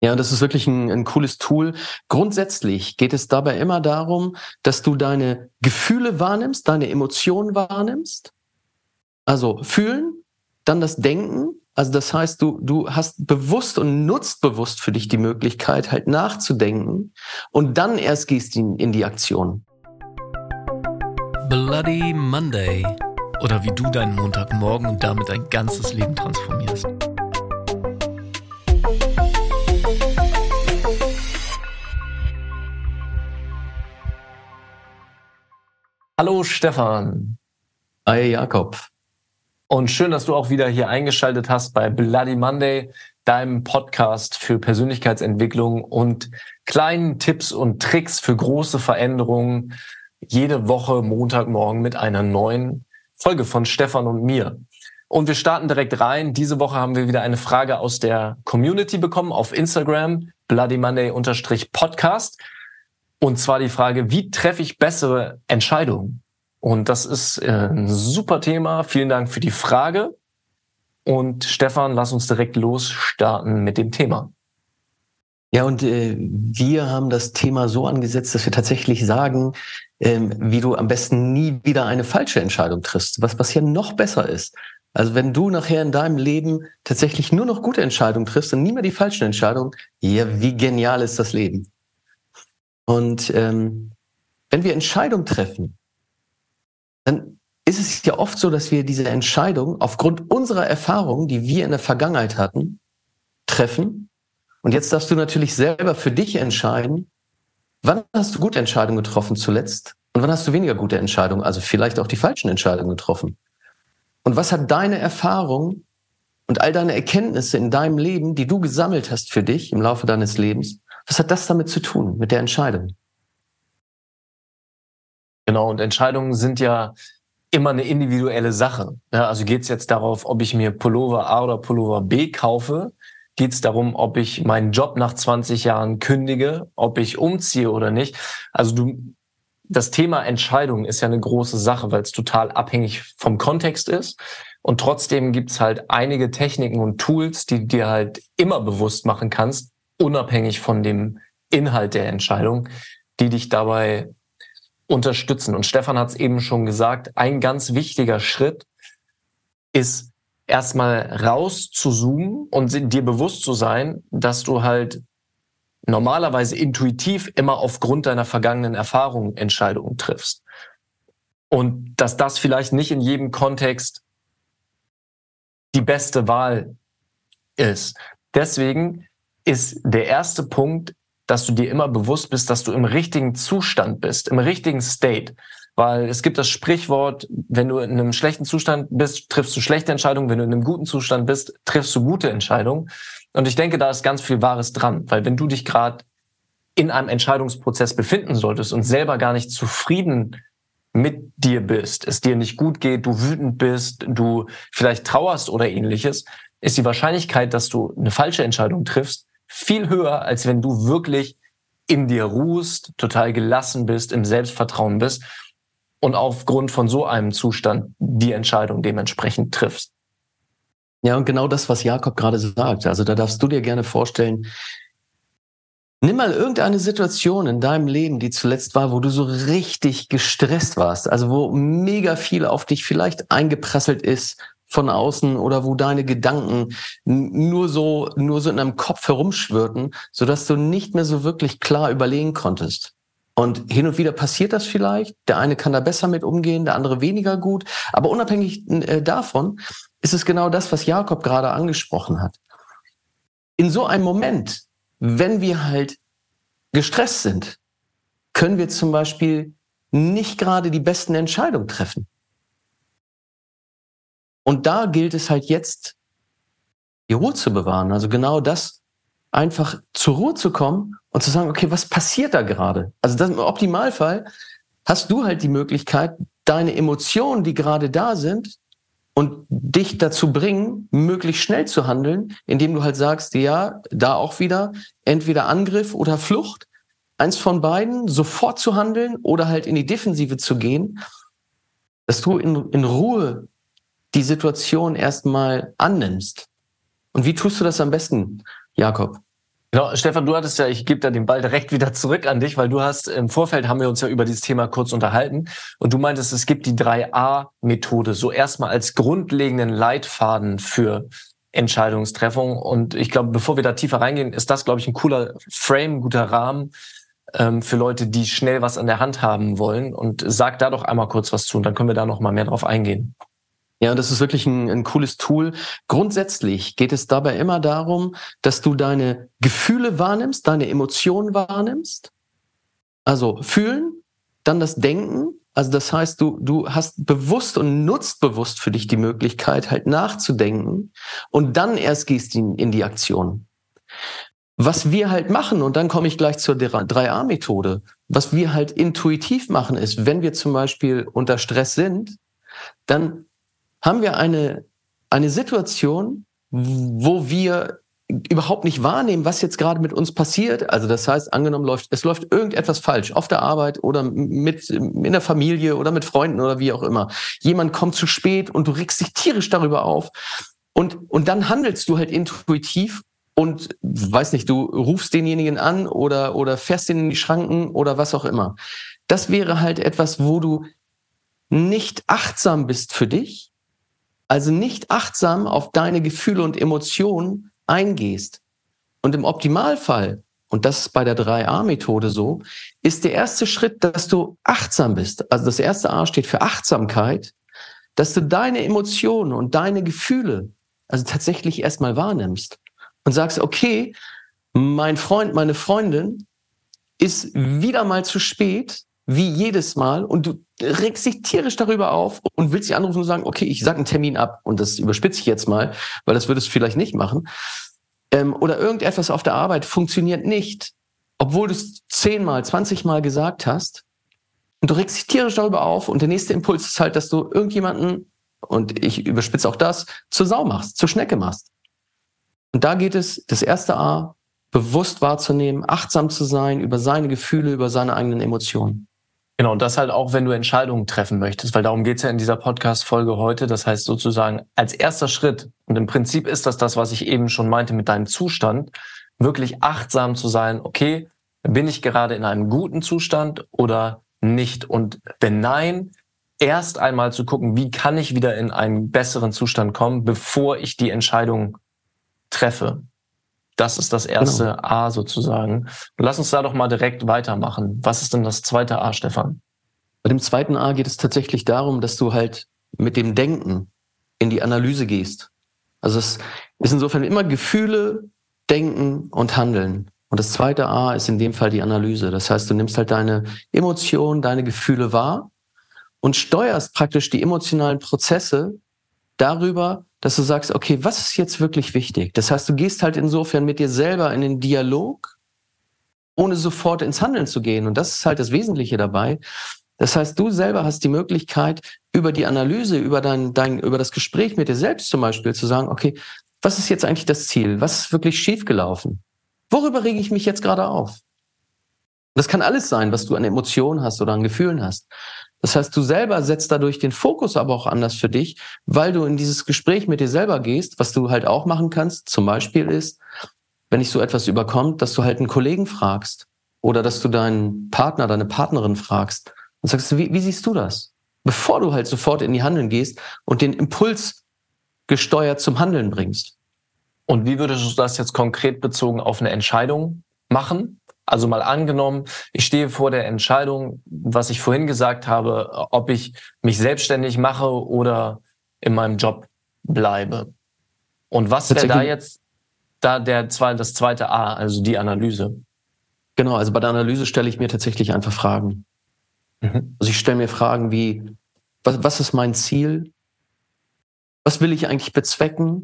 Ja, das ist wirklich ein, ein cooles Tool. Grundsätzlich geht es dabei immer darum, dass du deine Gefühle wahrnimmst, deine Emotionen wahrnimmst. Also fühlen, dann das Denken. Also das heißt, du, du hast bewusst und nutzt bewusst für dich die Möglichkeit, halt nachzudenken und dann erst gehst du in, in die Aktion. Bloody Monday. Oder wie du deinen Montagmorgen und damit dein ganzes Leben transformierst. Hallo Stefan. Hi Jakob. Und schön, dass du auch wieder hier eingeschaltet hast bei Bloody Monday, deinem Podcast für Persönlichkeitsentwicklung und kleinen Tipps und Tricks für große Veränderungen. Jede Woche Montagmorgen mit einer neuen Folge von Stefan und mir. Und wir starten direkt rein. Diese Woche haben wir wieder eine Frage aus der Community bekommen auf Instagram, Bloody Monday-Podcast. Und zwar die Frage, wie treffe ich bessere Entscheidungen? Und das ist äh, ein super Thema. Vielen Dank für die Frage. Und Stefan, lass uns direkt losstarten mit dem Thema. Ja, und äh, wir haben das Thema so angesetzt, dass wir tatsächlich sagen, ähm, wie du am besten nie wieder eine falsche Entscheidung triffst, was, hier noch besser ist. Also wenn du nachher in deinem Leben tatsächlich nur noch gute Entscheidungen triffst und nie mehr die falschen Entscheidungen, ja, wie genial ist das Leben? Und ähm, wenn wir Entscheidungen treffen, dann ist es ja oft so, dass wir diese Entscheidung aufgrund unserer Erfahrungen, die wir in der Vergangenheit hatten, treffen. Und jetzt darfst du natürlich selber für dich entscheiden, wann hast du gute Entscheidungen getroffen zuletzt und wann hast du weniger gute Entscheidungen, also vielleicht auch die falschen Entscheidungen getroffen. Und was hat deine Erfahrung und all deine Erkenntnisse in deinem Leben, die du gesammelt hast für dich im Laufe deines Lebens, was hat das damit zu tun, mit der Entscheidung? Genau, und Entscheidungen sind ja immer eine individuelle Sache. Also geht es jetzt darauf, ob ich mir Pullover A oder Pullover B kaufe? Geht es darum, ob ich meinen Job nach 20 Jahren kündige, ob ich umziehe oder nicht? Also du, das Thema Entscheidung ist ja eine große Sache, weil es total abhängig vom Kontext ist. Und trotzdem gibt's halt einige Techniken und Tools, die dir halt immer bewusst machen kannst, unabhängig von dem Inhalt der Entscheidung, die dich dabei unterstützen. Und Stefan hat es eben schon gesagt, ein ganz wichtiger Schritt ist erstmal raus zu zoomen und dir bewusst zu sein, dass du halt normalerweise intuitiv immer aufgrund deiner vergangenen Erfahrungen Entscheidungen triffst. Und dass das vielleicht nicht in jedem Kontext die beste Wahl ist. Deswegen ist der erste Punkt, dass du dir immer bewusst bist, dass du im richtigen Zustand bist, im richtigen State. Weil es gibt das Sprichwort, wenn du in einem schlechten Zustand bist, triffst du schlechte Entscheidungen. Wenn du in einem guten Zustand bist, triffst du gute Entscheidungen. Und ich denke, da ist ganz viel Wahres dran. Weil wenn du dich gerade in einem Entscheidungsprozess befinden solltest und selber gar nicht zufrieden mit dir bist, es dir nicht gut geht, du wütend bist, du vielleicht trauerst oder ähnliches, ist die Wahrscheinlichkeit, dass du eine falsche Entscheidung triffst, viel höher, als wenn du wirklich in dir ruhst, total gelassen bist, im Selbstvertrauen bist und aufgrund von so einem Zustand die Entscheidung dementsprechend triffst. Ja, und genau das, was Jakob gerade sagt. Also da darfst du dir gerne vorstellen, nimm mal irgendeine Situation in deinem Leben, die zuletzt war, wo du so richtig gestresst warst, also wo mega viel auf dich vielleicht eingeprasselt ist, von außen oder wo deine Gedanken nur so, nur so in deinem Kopf herumschwirrten, sodass du nicht mehr so wirklich klar überlegen konntest. Und hin und wieder passiert das vielleicht. Der eine kann da besser mit umgehen, der andere weniger gut. Aber unabhängig äh, davon ist es genau das, was Jakob gerade angesprochen hat. In so einem Moment, wenn wir halt gestresst sind, können wir zum Beispiel nicht gerade die besten Entscheidungen treffen. Und da gilt es halt jetzt, die Ruhe zu bewahren. Also genau das, einfach zur Ruhe zu kommen und zu sagen, okay, was passiert da gerade? Also das, im Optimalfall hast du halt die Möglichkeit, deine Emotionen, die gerade da sind, und dich dazu bringen, möglichst schnell zu handeln, indem du halt sagst, ja, da auch wieder entweder Angriff oder Flucht, eins von beiden, sofort zu handeln oder halt in die Defensive zu gehen, dass du in, in Ruhe die Situation erstmal annimmst. Und wie tust du das am besten, Jakob? Genau, Stefan, du hattest ja, ich gebe da den Ball direkt wieder zurück an dich, weil du hast im Vorfeld haben wir uns ja über dieses Thema kurz unterhalten und du meintest, es gibt die 3a-Methode, so erstmal als grundlegenden Leitfaden für Entscheidungstreffung. Und ich glaube, bevor wir da tiefer reingehen, ist das, glaube ich, ein cooler Frame, guter Rahmen ähm, für Leute, die schnell was an der Hand haben wollen. Und sag da doch einmal kurz was zu und dann können wir da noch mal mehr drauf eingehen. Ja, das ist wirklich ein, ein cooles Tool. Grundsätzlich geht es dabei immer darum, dass du deine Gefühle wahrnimmst, deine Emotionen wahrnimmst. Also fühlen, dann das Denken. Also das heißt, du, du hast bewusst und nutzt bewusst für dich die Möglichkeit, halt nachzudenken und dann erst gehst du in, in die Aktion. Was wir halt machen, und dann komme ich gleich zur 3a-Methode, was wir halt intuitiv machen ist, wenn wir zum Beispiel unter Stress sind, dann haben wir eine, eine Situation, wo wir überhaupt nicht wahrnehmen, was jetzt gerade mit uns passiert. Also das heißt, angenommen läuft, es läuft irgendetwas falsch auf der Arbeit oder mit in der Familie oder mit Freunden oder wie auch immer. Jemand kommt zu spät und du regst dich tierisch darüber auf. Und, und dann handelst du halt intuitiv und weiß nicht, du rufst denjenigen an oder, oder fährst ihn in die Schranken oder was auch immer. Das wäre halt etwas, wo du nicht achtsam bist für dich, also nicht achtsam auf deine Gefühle und Emotionen eingehst. Und im Optimalfall, und das ist bei der 3a-Methode so, ist der erste Schritt, dass du achtsam bist. Also das erste A steht für Achtsamkeit, dass du deine Emotionen und deine Gefühle also tatsächlich erstmal wahrnimmst und sagst, okay, mein Freund, meine Freundin ist wieder mal zu spät, wie jedes Mal und du regst dich tierisch darüber auf und willst sie anrufen und sagen, okay, ich sag einen Termin ab und das überspitze ich jetzt mal, weil das würdest du vielleicht nicht machen. Ähm, oder irgendetwas auf der Arbeit funktioniert nicht, obwohl du es zehnmal, zwanzigmal gesagt hast und du regst dich tierisch darüber auf und der nächste Impuls ist halt, dass du irgendjemanden, und ich überspitze auch das, zur Sau machst, zur Schnecke machst. Und da geht es, das erste A, bewusst wahrzunehmen, achtsam zu sein über seine Gefühle, über seine eigenen Emotionen. Genau, und das halt auch, wenn du Entscheidungen treffen möchtest, weil darum geht's ja in dieser Podcast-Folge heute. Das heißt sozusagen als erster Schritt, und im Prinzip ist das das, was ich eben schon meinte mit deinem Zustand, wirklich achtsam zu sein, okay, bin ich gerade in einem guten Zustand oder nicht? Und wenn nein, erst einmal zu gucken, wie kann ich wieder in einen besseren Zustand kommen, bevor ich die Entscheidung treffe. Das ist das erste genau. A sozusagen. Und lass uns da doch mal direkt weitermachen. Was ist denn das zweite A, Stefan? Bei dem zweiten A geht es tatsächlich darum, dass du halt mit dem Denken in die Analyse gehst. Also es ist insofern immer Gefühle, Denken und Handeln. Und das zweite A ist in dem Fall die Analyse. Das heißt, du nimmst halt deine Emotionen, deine Gefühle wahr und steuerst praktisch die emotionalen Prozesse darüber, dass du sagst, okay, was ist jetzt wirklich wichtig? Das heißt, du gehst halt insofern mit dir selber in den Dialog, ohne sofort ins Handeln zu gehen. Und das ist halt das Wesentliche dabei. Das heißt, du selber hast die Möglichkeit, über die Analyse, über dein, dein, über das Gespräch mit dir selbst zum Beispiel zu sagen, okay, was ist jetzt eigentlich das Ziel? Was ist wirklich schiefgelaufen? Worüber rege ich mich jetzt gerade auf? Das kann alles sein, was du an Emotionen hast oder an Gefühlen hast. Das heißt, du selber setzt dadurch den Fokus aber auch anders für dich, weil du in dieses Gespräch mit dir selber gehst, was du halt auch machen kannst. Zum Beispiel ist, wenn dich so etwas überkommt, dass du halt einen Kollegen fragst oder dass du deinen Partner, deine Partnerin fragst und sagst, wie, wie siehst du das? Bevor du halt sofort in die Handeln gehst und den Impuls gesteuert zum Handeln bringst. Und wie würdest du das jetzt konkret bezogen auf eine Entscheidung machen? Also mal angenommen, ich stehe vor der Entscheidung, was ich vorhin gesagt habe, ob ich mich selbstständig mache oder in meinem Job bleibe. Und was wäre da jetzt da der das zweite A, also die Analyse? Genau, also bei der Analyse stelle ich mir tatsächlich einfach Fragen. Mhm. Also ich stelle mir Fragen wie, was, was ist mein Ziel? Was will ich eigentlich bezwecken?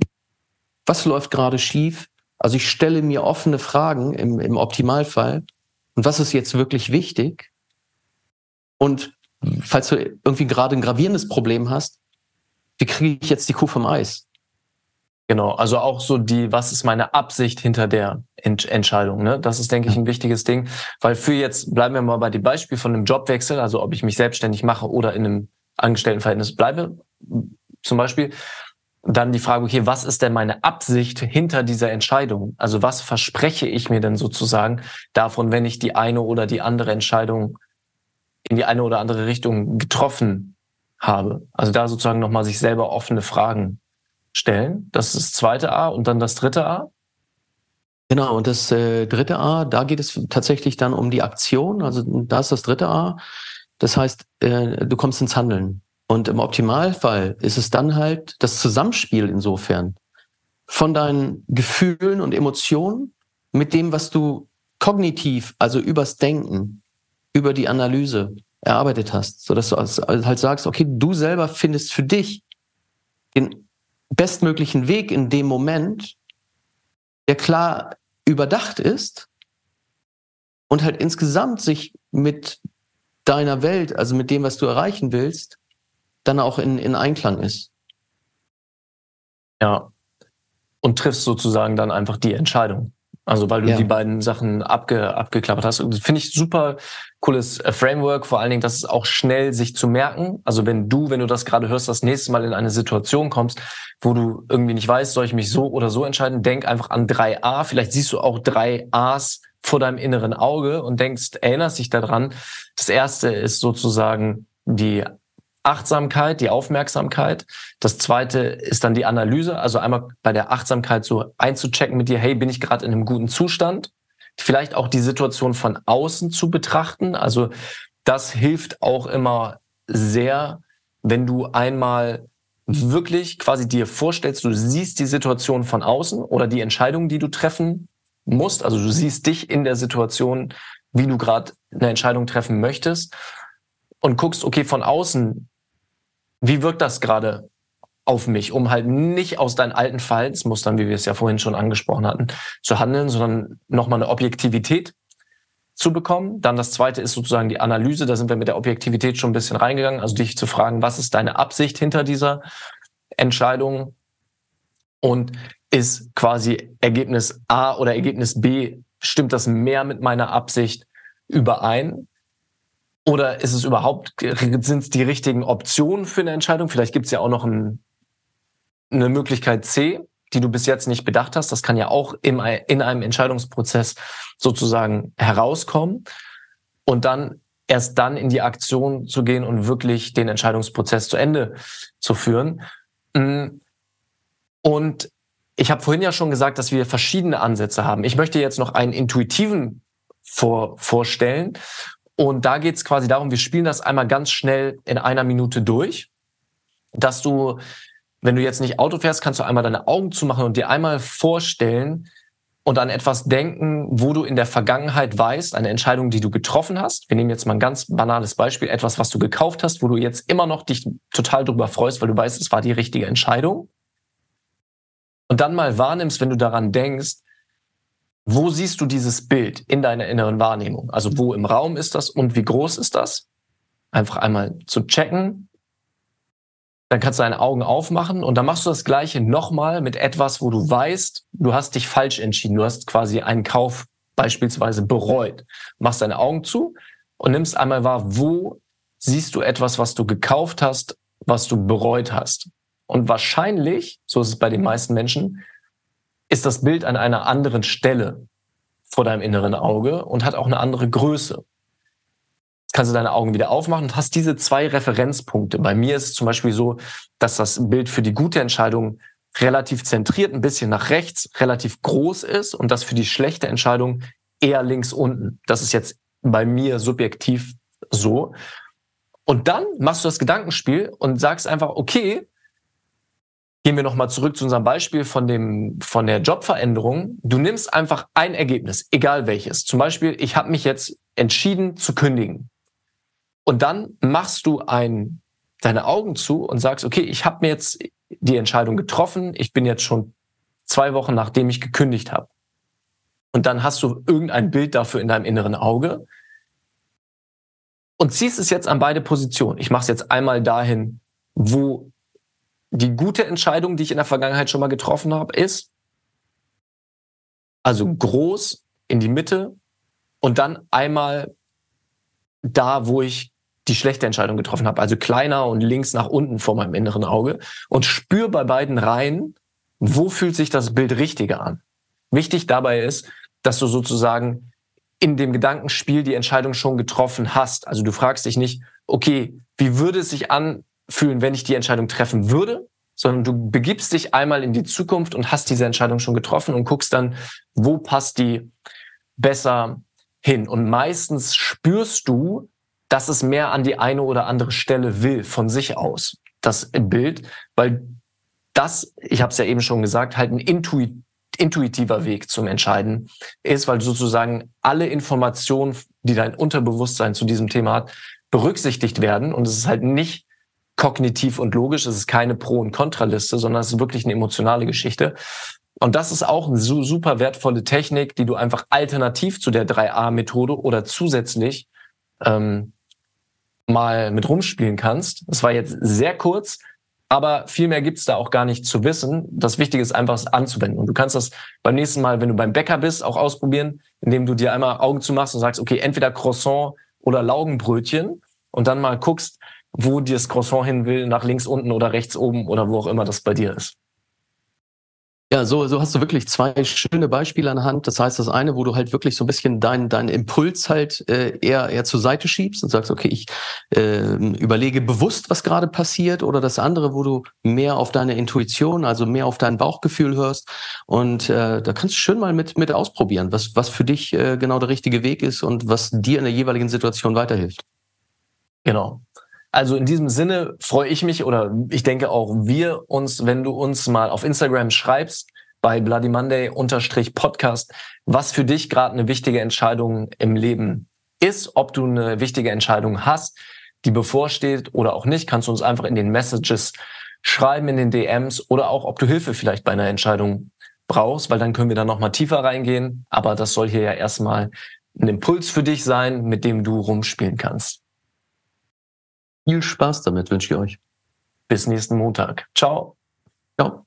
Was läuft gerade schief? Also ich stelle mir offene Fragen im, im Optimalfall. Und was ist jetzt wirklich wichtig? Und falls du irgendwie gerade ein gravierendes Problem hast, wie kriege ich jetzt die Kuh vom Eis? Genau, also auch so die, was ist meine Absicht hinter der Ent Entscheidung? Ne? Das ist, denke ich, ein wichtiges Ding, weil für jetzt bleiben wir mal bei dem Beispiel von einem Jobwechsel, also ob ich mich selbstständig mache oder in einem Angestelltenverhältnis bleibe, zum Beispiel dann die Frage, okay, was ist denn meine Absicht hinter dieser Entscheidung? Also was verspreche ich mir denn sozusagen davon, wenn ich die eine oder die andere Entscheidung in die eine oder andere Richtung getroffen habe? Also da sozusagen nochmal sich selber offene Fragen stellen. Das ist das zweite A und dann das dritte A. Genau, und das äh, dritte A, da geht es tatsächlich dann um die Aktion. Also da ist das dritte A. Das heißt, äh, du kommst ins Handeln. Und im Optimalfall ist es dann halt das Zusammenspiel insofern von deinen Gefühlen und Emotionen mit dem, was du kognitiv, also übers Denken, über die Analyse erarbeitet hast, so dass du halt sagst, okay, du selber findest für dich den bestmöglichen Weg in dem Moment, der klar überdacht ist und halt insgesamt sich mit deiner Welt, also mit dem, was du erreichen willst, dann auch in, in Einklang ist. Ja. Und triffst sozusagen dann einfach die Entscheidung. Also weil du ja. die beiden Sachen abge, abgeklappert hast. Und das finde ich super cooles äh, Framework, vor allen Dingen, dass es auch schnell sich zu merken. Also wenn du, wenn du das gerade hörst, das nächste Mal in eine Situation kommst, wo du irgendwie nicht weißt, soll ich mich so oder so entscheiden, denk einfach an 3a. Vielleicht siehst du auch drei A's vor deinem inneren Auge und denkst, erinnerst dich daran. Das erste ist sozusagen die Achtsamkeit, die Aufmerksamkeit. Das zweite ist dann die Analyse, also einmal bei der Achtsamkeit so einzuchecken mit dir, hey, bin ich gerade in einem guten Zustand? Vielleicht auch die Situation von außen zu betrachten. Also das hilft auch immer sehr, wenn du einmal wirklich quasi dir vorstellst, du siehst die Situation von außen oder die Entscheidung, die du treffen musst. Also du siehst dich in der Situation, wie du gerade eine Entscheidung treffen möchtest und guckst, okay, von außen, wie wirkt das gerade auf mich, um halt nicht aus deinen alten Verhaltensmustern, wie wir es ja vorhin schon angesprochen hatten, zu handeln, sondern nochmal eine Objektivität zu bekommen. Dann das zweite ist sozusagen die Analyse. Da sind wir mit der Objektivität schon ein bisschen reingegangen. Also dich zu fragen, was ist deine Absicht hinter dieser Entscheidung? Und ist quasi Ergebnis A oder Ergebnis B, stimmt das mehr mit meiner Absicht überein? Oder ist es überhaupt, sind es die richtigen Optionen für eine Entscheidung? Vielleicht gibt es ja auch noch ein, eine Möglichkeit C, die du bis jetzt nicht bedacht hast. Das kann ja auch im, in einem Entscheidungsprozess sozusagen herauskommen. Und dann erst dann in die Aktion zu gehen und wirklich den Entscheidungsprozess zu Ende zu führen. Mm. Und ich habe vorhin ja schon gesagt, dass wir verschiedene Ansätze haben. Ich möchte jetzt noch einen intuitiven vor, vorstellen. Und da geht es quasi darum, wir spielen das einmal ganz schnell in einer Minute durch, dass du, wenn du jetzt nicht Auto fährst, kannst du einmal deine Augen zumachen und dir einmal vorstellen und an etwas denken, wo du in der Vergangenheit weißt, eine Entscheidung, die du getroffen hast. Wir nehmen jetzt mal ein ganz banales Beispiel, etwas, was du gekauft hast, wo du jetzt immer noch dich total drüber freust, weil du weißt, es war die richtige Entscheidung. Und dann mal wahrnimmst, wenn du daran denkst, wo siehst du dieses Bild in deiner inneren Wahrnehmung? Also wo im Raum ist das und wie groß ist das? Einfach einmal zu checken. Dann kannst du deine Augen aufmachen und dann machst du das Gleiche nochmal mit etwas, wo du weißt, du hast dich falsch entschieden. Du hast quasi einen Kauf beispielsweise bereut. Machst deine Augen zu und nimmst einmal wahr, wo siehst du etwas, was du gekauft hast, was du bereut hast. Und wahrscheinlich, so ist es bei den meisten Menschen, ist das Bild an einer anderen Stelle vor deinem inneren Auge und hat auch eine andere Größe. Jetzt kannst du deine Augen wieder aufmachen und hast diese zwei Referenzpunkte. Bei mir ist es zum Beispiel so, dass das Bild für die gute Entscheidung relativ zentriert, ein bisschen nach rechts, relativ groß ist und das für die schlechte Entscheidung eher links unten. Das ist jetzt bei mir subjektiv so. Und dann machst du das Gedankenspiel und sagst einfach, okay, Gehen wir nochmal zurück zu unserem Beispiel von dem, von der Jobveränderung. Du nimmst einfach ein Ergebnis, egal welches. Zum Beispiel, ich habe mich jetzt entschieden zu kündigen. Und dann machst du ein, deine Augen zu und sagst, okay, ich habe mir jetzt die Entscheidung getroffen. Ich bin jetzt schon zwei Wochen, nachdem ich gekündigt habe. Und dann hast du irgendein Bild dafür in deinem inneren Auge und ziehst es jetzt an beide Positionen. Ich mache es jetzt einmal dahin, wo die gute Entscheidung, die ich in der Vergangenheit schon mal getroffen habe, ist, also groß in die Mitte und dann einmal da, wo ich die schlechte Entscheidung getroffen habe, also kleiner und links nach unten vor meinem inneren Auge und spür bei beiden rein, wo fühlt sich das Bild richtiger an. Wichtig dabei ist, dass du sozusagen in dem Gedankenspiel die Entscheidung schon getroffen hast. Also du fragst dich nicht, okay, wie würde es sich anfühlen, wenn ich die Entscheidung treffen würde, sondern du begibst dich einmal in die Zukunft und hast diese Entscheidung schon getroffen und guckst dann, wo passt die besser hin. Und meistens spürst du, dass es mehr an die eine oder andere Stelle will von sich aus, das Bild, weil das, ich habe es ja eben schon gesagt, halt ein Intuit, intuitiver Weg zum Entscheiden ist, weil sozusagen alle Informationen, die dein Unterbewusstsein zu diesem Thema hat, berücksichtigt werden und es ist halt nicht kognitiv und logisch, es ist keine Pro- und Kontraliste, sondern es ist wirklich eine emotionale Geschichte. Und das ist auch eine super wertvolle Technik, die du einfach alternativ zu der 3a-Methode oder zusätzlich ähm, mal mit rumspielen kannst. Das war jetzt sehr kurz, aber viel mehr gibt's da auch gar nicht zu wissen. Das Wichtige ist einfach, es anzuwenden. Und du kannst das beim nächsten Mal, wenn du beim Bäcker bist, auch ausprobieren, indem du dir einmal Augen zumachst und sagst, okay, entweder Croissant oder Laugenbrötchen und dann mal guckst, wo dir das Croissant hin will, nach links unten oder rechts oben oder wo auch immer das bei dir ist. Ja, so, so hast du wirklich zwei schöne Beispiele an der Hand. Das heißt, das eine, wo du halt wirklich so ein bisschen deinen deinen Impuls halt äh, eher, eher zur Seite schiebst und sagst, okay, ich äh, überlege bewusst, was gerade passiert. Oder das andere, wo du mehr auf deine Intuition, also mehr auf dein Bauchgefühl hörst. Und äh, da kannst du schön mal mit, mit ausprobieren, was, was für dich äh, genau der richtige Weg ist und was dir in der jeweiligen Situation weiterhilft. Genau. Also in diesem Sinne freue ich mich oder ich denke auch wir uns, wenn du uns mal auf Instagram schreibst bei Bloody Monday unterstrich Podcast, was für dich gerade eine wichtige Entscheidung im Leben ist, ob du eine wichtige Entscheidung hast, die bevorsteht oder auch nicht, kannst du uns einfach in den Messages schreiben, in den DMs oder auch, ob du Hilfe vielleicht bei einer Entscheidung brauchst, weil dann können wir da nochmal tiefer reingehen. Aber das soll hier ja erstmal ein Impuls für dich sein, mit dem du rumspielen kannst. Viel Spaß damit wünsche ich euch. Bis nächsten Montag. Ciao. Ciao.